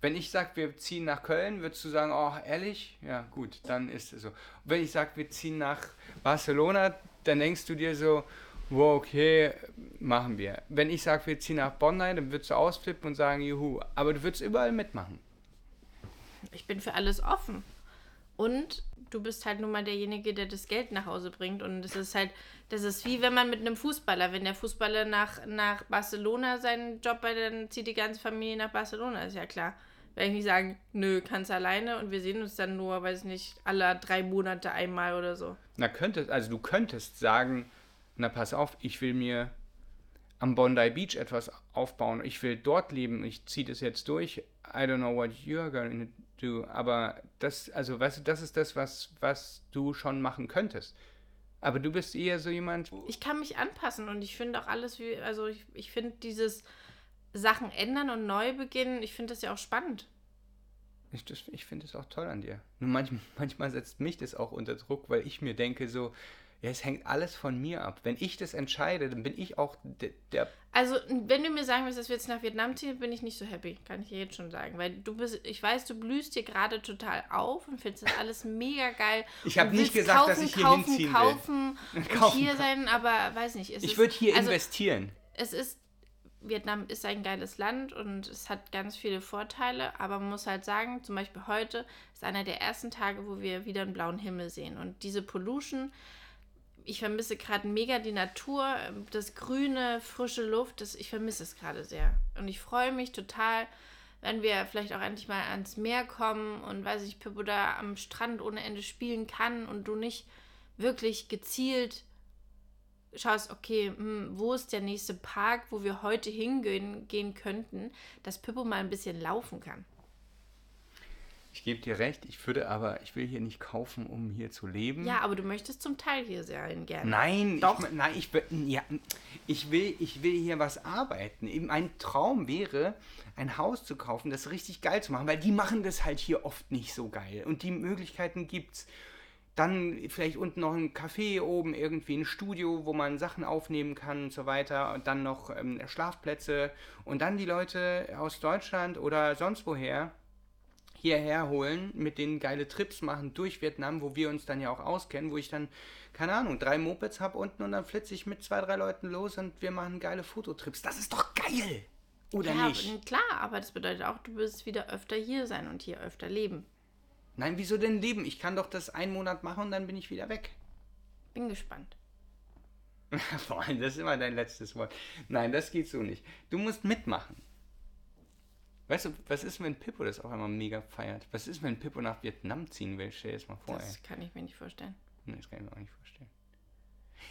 Wenn ich sage, wir ziehen nach Köln, würdest du sagen, oh, ehrlich? Ja, gut, dann ist es so. Wenn ich sage, wir ziehen nach Barcelona, dann denkst du dir so, wow, okay, machen wir. Wenn ich sage, wir ziehen nach Bonn, dann würdest du ausflippen und sagen, juhu. Aber du würdest überall mitmachen. Ich bin für alles offen. Und du bist halt nun mal derjenige, der das Geld nach Hause bringt. Und das ist halt, das ist wie wenn man mit einem Fußballer, wenn der Fußballer nach, nach Barcelona seinen Job bei, dann zieht die ganze Familie nach Barcelona, ist ja klar. Wenn ich nicht sagen, nö, kannst alleine und wir sehen uns dann nur, weiß nicht, alle drei Monate einmal oder so. Na, könntest, also du könntest sagen, na pass auf, ich will mir am Bondi Beach etwas aufbauen, ich will dort leben, ich ziehe das jetzt durch, I don't know what you're going do, aber das, also weißt du, das ist das, was, was du schon machen könntest. Aber du bist eher so jemand. Ich kann mich anpassen und ich finde auch alles wie, also ich, ich finde dieses Sachen ändern und neu beginnen, ich finde das ja auch spannend. Ich, das- ich finde es auch toll an dir. Nur manchmal, manchmal setzt mich das auch unter Druck, weil ich mir denke so, ja, es hängt alles von mir ab. Wenn ich das entscheide, dann bin ich auch der, der Also, wenn du mir sagen willst, dass wir jetzt nach Vietnam ziehen, bin ich nicht so happy. Kann ich dir jetzt schon sagen. Weil du bist, ich weiß, du blühst hier gerade total auf und findest das alles mega geil. Ich hab und nicht gesagt, dass ich hier kaufen, hinziehen will. kaufen, Kaufen, hier kaufen. sein, aber weiß nicht. Ich würde hier also, investieren. Es ist, Vietnam ist ein geiles Land und es hat ganz viele Vorteile, aber man muss halt sagen, zum Beispiel heute ist einer der ersten Tage, wo wir wieder einen blauen Himmel sehen. Und diese Pollution, ich vermisse gerade mega die Natur, das grüne, frische Luft, das, ich vermisse es gerade sehr. Und ich freue mich total, wenn wir vielleicht auch endlich mal ans Meer kommen und weiß ich, Pippo da am Strand ohne Ende spielen kann und du nicht wirklich gezielt schaust, okay, hm, wo ist der nächste Park, wo wir heute hingehen gehen könnten, dass Pippo mal ein bisschen laufen kann. Ich gebe dir recht, ich würde aber, ich will hier nicht kaufen, um hier zu leben. Ja, aber du möchtest zum Teil hier sein gerne. Nein, Doch. Ich, nein, ich, will- ja, ich, will, ich will hier was arbeiten. Eben Mein Traum wäre, ein Haus zu kaufen, das richtig geil zu machen, weil die machen das halt hier oft nicht so geil. Und die Möglichkeiten gibt's. Dann vielleicht unten noch ein Café oben, irgendwie ein Studio, wo man Sachen aufnehmen kann und so weiter. Und dann noch ähm, Schlafplätze. Und dann die Leute aus Deutschland oder sonst woher hierher holen, mit denen geile Trips machen durch Vietnam, wo wir uns dann ja auch auskennen, wo ich dann, keine Ahnung, drei Mopeds habe unten und dann flitze ich mit zwei, drei Leuten los und wir machen geile Fototrips. Das ist doch geil! Oder ja, nicht? klar, aber das bedeutet auch, du wirst wieder öfter hier sein und hier öfter leben. Nein, wieso denn leben? Ich kann doch das einen Monat machen und dann bin ich wieder weg. Bin gespannt. Vor allem, das ist immer dein letztes Wort. Nein, das geht so nicht. Du musst mitmachen. Weißt du, was ist, wenn Pippo das auch einmal mega feiert? Was ist, wenn Pippo nach Vietnam ziehen will? Stell dir das mal vor, ey. Das kann ich mir nicht vorstellen. Nee, das kann ich mir auch nicht vorstellen.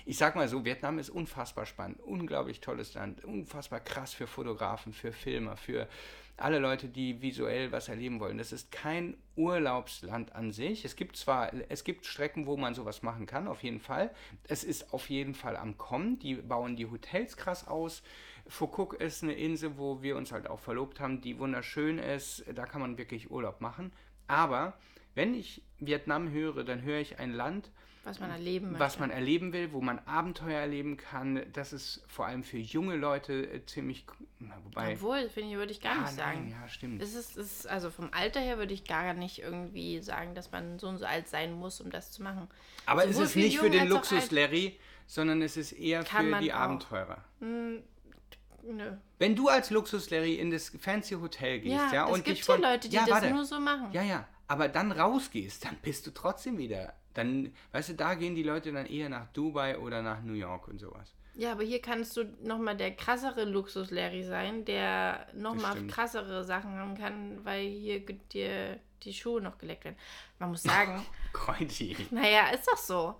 Ich sag mal so, Vietnam ist unfassbar spannend, unglaublich tolles Land, unfassbar krass für Fotografen, für Filmer, für alle Leute, die visuell was erleben wollen. Das ist kein Urlaubsland an sich. Es gibt zwar, es gibt Strecken, wo man sowas machen kann, auf jeden Fall. Es ist auf jeden Fall am Kommen. Die bauen die Hotels krass aus. Phuket ist eine Insel, wo wir uns halt auch verlobt haben, die wunderschön ist. Da kann man wirklich Urlaub machen. Aber wenn ich Vietnam höre, dann höre ich ein Land, Was man erleben möchte. was man erleben will, wo man Abenteuer erleben kann. Das ist vor allem für junge Leute äh, ziemlich. Na, wobei. Obwohl, finde ich, würde ich gar Ah, nicht sagen. Nein, ja, stimmt. Es ist, es ist, also vom Alter her würde ich gar nicht irgendwie sagen, dass man so und so alt sein muss, um das zu machen. Aber es sowohl ist für nicht für den Luxus. Larry, sondern es ist eher Kann für die auch. Nö. Wenn du als Luxus Larry in das fancy Hotel gehst, ja, Ja, es und gibt dich ja von Leute, die ja, das warte. nur so machen. Ja, ja, aber dann rausgehst, dann bist du trotzdem wieder. Dann, weißt du, da gehen die Leute dann eher nach Dubai oder nach New York und sowas. Ja, aber hier kannst du nochmal der krassere Luxus-Larry sein, der nochmal krassere Sachen haben kann, weil hier dir die Schuhe noch geleckt werden. Man muss sagen, Kreuzi. naja, ist doch so.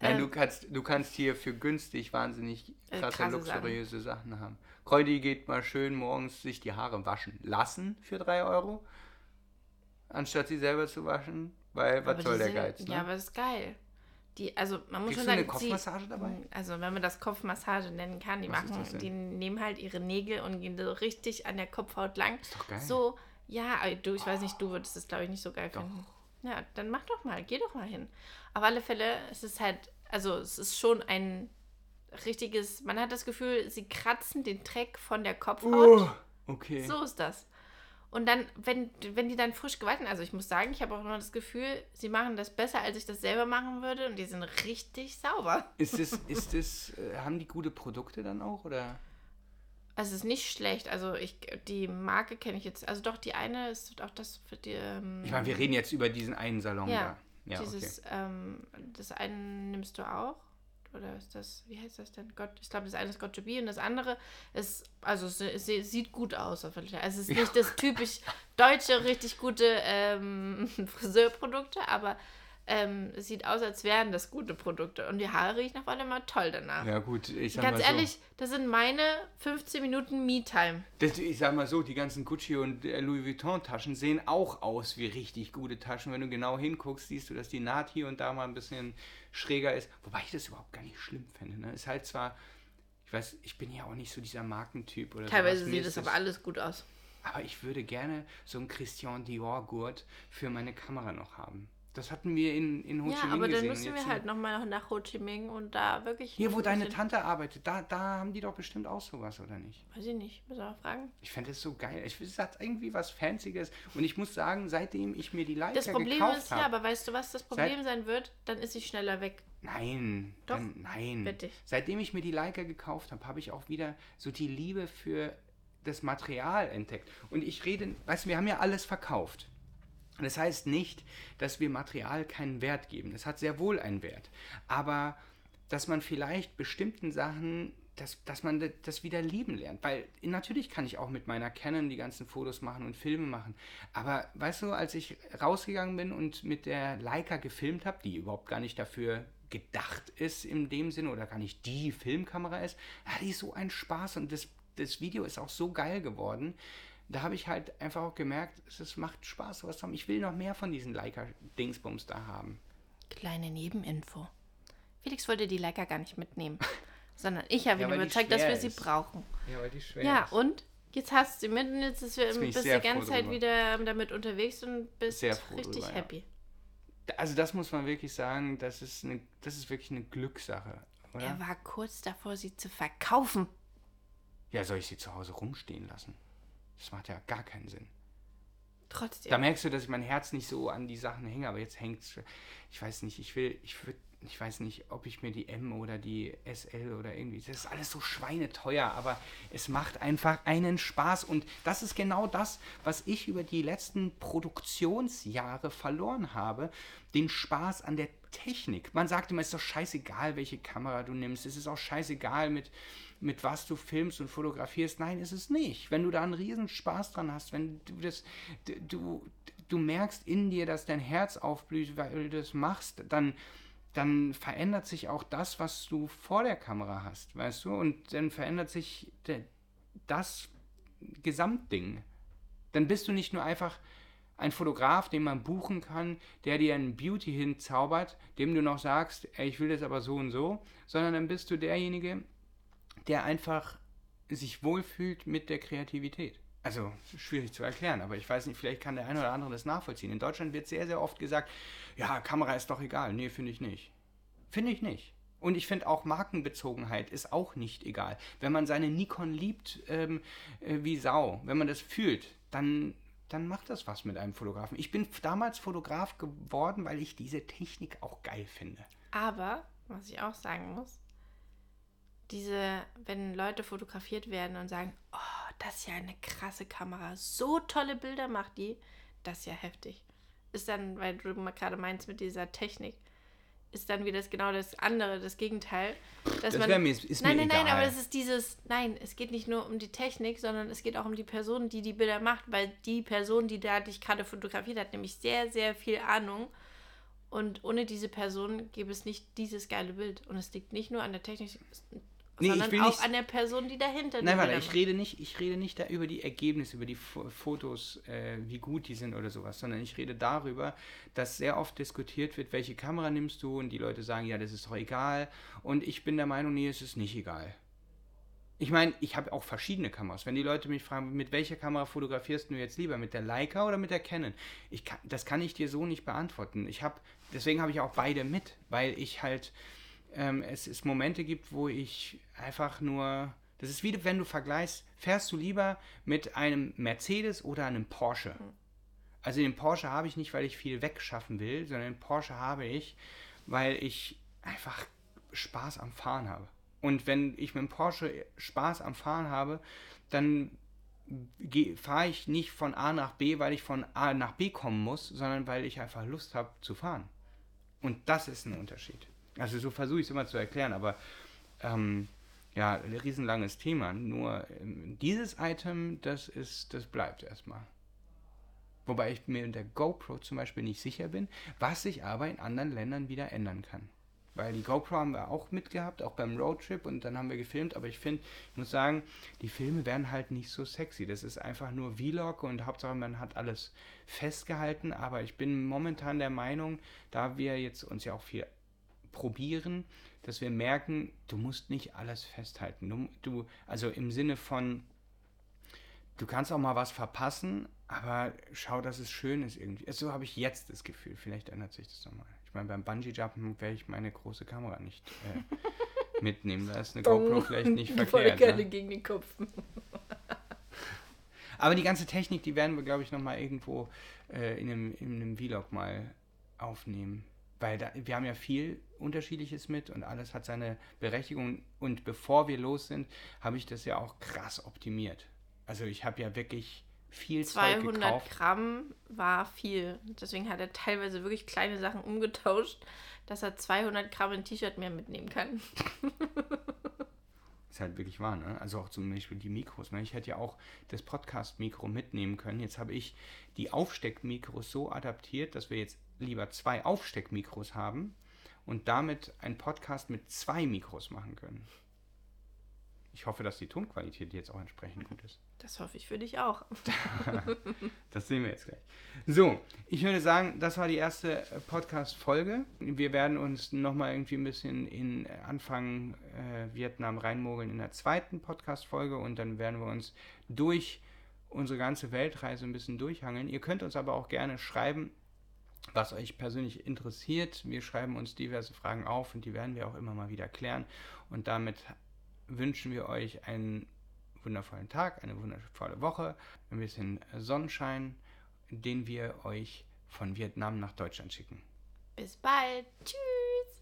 Nein, Ähm, du kannst, du kannst hier für günstig wahnsinnig Äh, krasse, krasse luxuriöse Sachen. haben. Kreuti geht mal schön morgens sich die Haare waschen lassen für 3 Euro, anstatt sie selber zu waschen, weil was soll die der sind- Geiz, ne? Ja, aber das ist geil. Die, also man muss Kriegst schon eine sagen, sie- Kopfmassage dabei? Also wenn man das Kopfmassage nennen kann, die Was machen, die nehmen halt ihre Nägel und gehen so richtig an der Kopfhaut lang. Ist doch geil. So, ja, du, ich weiß nicht, du würdest es glaube ich nicht so geil finden. Ja, dann mach doch mal, geh doch mal hin. Auf alle Fälle, es ist halt, also es ist schon ein richtiges, man hat das Gefühl, sie kratzen den Dreck von der Kopfhaut. Oh, okay. So ist das. Und dann, wenn, wenn die dann frisch gewaschen, also ich muss sagen, ich habe auch immer das Gefühl, sie machen das besser, als ich das selber machen würde und die sind richtig sauber. Ist das, ist das, äh, haben die gute Produkte dann auch, oder? Also es ist nicht schlecht. Also ich, die Marke kenne ich jetzt. Also doch, die eine ist auch das für die. Ähm, Ich meine, wir reden jetzt über diesen einen Salon ja, da. Ja, dieses, ähm, das eine nimmst du auch. Oder ist das, wie heißt das denn? Gott, ich glaube, das eine ist Got to Be und das andere ist, also es, es sieht gut aus. auf jeden Fall. Also es ist nicht das typisch deutsche, richtig gute ähm, Friseurprodukte, aber ähm, es sieht aus, als wären das gute Produkte. Und die Haare riechen auf einmal mal toll danach. Ja gut, ich sag Ganz mal so. ehrlich, das sind meine 15 Minuten Me-Time. Das, ich sag mal so, die ganzen Gucci und äh, Louis Vuitton Taschen sehen auch aus wie richtig gute Taschen. Wenn du genau hinguckst, siehst du, dass die Naht hier und da mal ein bisschen schräger ist. Wobei ich das überhaupt gar nicht schlimm finde. Ne? Ist halt zwar, ich weiß, ich bin ja auch nicht so dieser Markentyp oder Teilweise sieht es aber alles gut aus. Aber ich würde gerne so einen Christian Dior-Gurt für meine Kamera noch haben. Das hatten wir in, in Ho Chi Minh Ja, aber dann gesehen. müssen wir halt nochmal nach Ho Chi Minh und da wirklich. Hier, wo ein deine Tante arbeitet, da, da haben die doch bestimmt auch sowas, oder nicht? Weiß ich nicht, muss auch fragen. Ich fände es so geil. Ich, es hat irgendwie was Fancyes. Und ich muss sagen, seitdem ich mir die Leica Das Problem gekauft ist, ja, habe... aber weißt du, was das Problem sein wird? Dann ist sie schneller weg. Nein, Doch. dann, nein. Bitte. Seitdem ich mir die Leica gekauft habe, habe ich auch wieder so die Liebe für das Material entdeckt. Und ich rede, weißt du, wir haben ja alles verkauft. Das heißt nicht, dass wir Material keinen Wert geben. Das hat sehr wohl einen Wert. Aber dass man vielleicht bestimmten Sachen, dass, dass man das wieder lieben lernt. Weil natürlich kann ich auch mit meiner Canon die ganzen Fotos machen und Filme machen. Aber weißt du, als ich rausgegangen bin und mit der Leica gefilmt habe, die überhaupt gar nicht dafür gedacht ist in dem Sinne oder gar nicht die Filmkamera ist, hatte ich so einen Spaß und das, das Video ist auch so geil geworden. Da habe ich halt einfach auch gemerkt, es es macht Spaß, sowas zu haben. Ich will noch mehr von diesen Leica-Dingsbums da haben. Kleine Nebeninfo. Felix wollte die Leica gar nicht mitnehmen, sondern ich habe Ja, ihn überzeugt, dass wir sie ist. brauchen. Ja, weil die schwer Ja, ist. und jetzt hast du sie mit und jetzt ist wir, Jetzt bist du die ganze Zeit drüber. wieder damit unterwegs und bist richtig drüber, ja. happy. Also das muss man wirklich sagen, das ist, eine, das ist wirklich eine Glückssache, oder? Er war kurz davor, sie zu verkaufen. Ja, soll ich sie zu Hause rumstehen lassen? Das macht ja gar keinen Sinn. Trotzdem. Da merkst du, dass ich mein Herz nicht so an die Sachen hänge, aber jetzt hängt es. Ich weiß nicht, ich will, ich würde, ich weiß nicht, ob ich mir die M oder die SL oder irgendwie. Das ist alles so schweineteuer, aber es macht einfach einen Spaß und das ist genau das, was ich über die letzten Produktionsjahre verloren habe. Den Spaß an der Technik. Man sagt immer, es ist doch scheißegal, welche Kamera du nimmst. Es ist auch scheißegal, mit, mit was du filmst und fotografierst. Nein, ist es nicht. Wenn du da einen riesen Spaß dran hast, wenn du das, du, du merkst in dir, dass dein Herz aufblüht, weil du das machst, dann, dann verändert sich auch das, was du vor der Kamera hast, weißt du? Und dann verändert sich das Gesamtding. Dann bist du nicht nur einfach ein Fotograf, den man buchen kann, der dir einen Beauty hinzaubert, dem du noch sagst, ey, ich will das aber so und so, sondern dann bist du derjenige, der einfach sich wohlfühlt mit der Kreativität. Also schwierig zu erklären, aber ich weiß nicht, vielleicht kann der eine oder andere das nachvollziehen. In Deutschland wird sehr, sehr oft gesagt, ja, Kamera ist doch egal. Nee, finde ich nicht. Finde ich nicht. Und ich finde auch Markenbezogenheit ist auch nicht egal. Wenn man seine Nikon liebt ähm, äh, wie Sau, wenn man das fühlt, dann, dann macht das was mit einem Fotografen. Ich bin damals Fotograf geworden, weil ich diese Technik auch geil finde. Aber, was ich auch sagen muss, diese, wenn Leute fotografiert werden und sagen, oh, das ist ja eine krasse Kamera, so tolle Bilder macht die, das ist ja heftig. Ist dann, weil du gerade meinst mit dieser Technik, ist dann wieder das, genau das andere, das Gegenteil. Dass Das man, wär mir- ist nein, mir nein, nein, egal. aber es ist dieses, nein, es geht nicht nur um die Technik, sondern es geht auch um die Person, die die Bilder macht, weil die Person, die da dich gerade fotografiert hat, nämlich sehr, sehr viel Ahnung. Und ohne diese Person gäbe es nicht dieses geile Bild. Und es liegt nicht nur an der Technik, Nee, ich sondern will auch nicht- an der Person, die dahinter Nein, warte, ich rede nicht, ich rede nicht da über die Ergebnisse, über die Fo- Fotos, äh, wie gut die sind oder sowas, sondern ich rede darüber, dass sehr oft diskutiert wird, welche Kamera nimmst du und die Leute sagen, ja, das ist doch egal. Und ich bin der Meinung, nee, es ist nicht egal. Ich meine, ich habe auch verschiedene Kameras. Wenn die Leute mich fragen, mit welcher Kamera fotografierst du jetzt lieber, mit der Leica oder mit der Canon? Ich kann, das kann ich dir so nicht beantworten. Ich habe, deswegen habe ich auch beide mit, weil ich halt ähm, es, es Momente gibt, wo ich einfach nur. Das ist wie wenn du vergleichst, fährst du lieber mit einem Mercedes oder einem Porsche? Also den Porsche habe ich nicht, weil ich viel wegschaffen will, sondern den Porsche habe ich, weil ich einfach Spaß am Fahren habe. Und wenn ich mit dem Porsche Spaß am Fahren habe, dann fahre ich nicht von A nach B, weil ich von A nach B kommen muss, sondern weil ich einfach Lust habe zu fahren. Und das ist ein Unterschied. Also so versuche ich es immer zu erklären, aber ähm, ja, riesenlanges Thema. Nur ähm, dieses Item, das ist, das bleibt erstmal. Wobei ich mir in der GoPro zum Beispiel nicht sicher bin, was sich aber in anderen Ländern wieder ändern kann. Weil die GoPro haben wir auch mitgehabt, auch beim Roadtrip und dann haben wir gefilmt, aber ich finde, ich muss sagen, die Filme werden halt nicht so sexy. Das ist einfach nur Vlog und Hauptsache man hat alles festgehalten, aber ich bin momentan der Meinung, da wir jetzt uns ja auch viel probieren, dass wir merken, du musst nicht alles festhalten. Du, du also im Sinne von, du kannst auch mal was verpassen, aber schau, dass es schön ist irgendwie. So habe ich jetzt das Gefühl. Vielleicht ändert sich das nochmal. Ich meine, beim Bungee-Jumpen werde ich meine große Kamera nicht äh, mitnehmen. Da ist eine GoPro vielleicht nicht verkehrt. Voll gerne Ne? gegen den Kopf. Aber die ganze Technik, die werden wir, glaube ich, nochmal irgendwo äh, in, einem, in einem Vlog mal aufnehmen. Weil da, wir haben ja viel Unterschiedliches mit und alles hat seine Berechtigung. Und bevor wir los sind, habe ich das ja auch krass optimiert. Also ich habe ja wirklich viel Zeug 200 gekauft. Gramm war viel. Deswegen hat er teilweise wirklich kleine Sachen umgetauscht, dass er 200 Gramm ein T-Shirt mehr mitnehmen kann. Ist halt wirklich wahr, ne? Also auch zum Beispiel die Mikros. Ne? Ich hätte ja auch das Podcast-Mikro mitnehmen können. Jetzt habe ich die Aufsteckmikros so adaptiert, dass wir jetzt lieber zwei Aufsteckmikros haben und damit einen Podcast mit zwei Mikros machen können. Ich hoffe, dass die Tonqualität jetzt auch entsprechend gut ist. Das hoffe ich für dich auch. Das sehen wir jetzt gleich. So, ich würde sagen, das war die erste äh, Podcast-Folge. Wir werden uns nochmal irgendwie ein bisschen in Anfang äh, Vietnam reinmogeln in der zweiten Podcast-Folge und dann werden wir uns durch unsere ganze Weltreise ein bisschen durchhangeln. Ihr könnt uns aber auch gerne schreiben, was euch persönlich interessiert. Wir schreiben uns diverse Fragen auf und die werden wir auch immer mal wieder klären. Und damit wünschen wir euch einen wundervollen Tag, eine wundervolle Woche, ein bisschen Sonnenschein, den wir euch von Vietnam nach Deutschland schicken. Bis bald. Tschüss.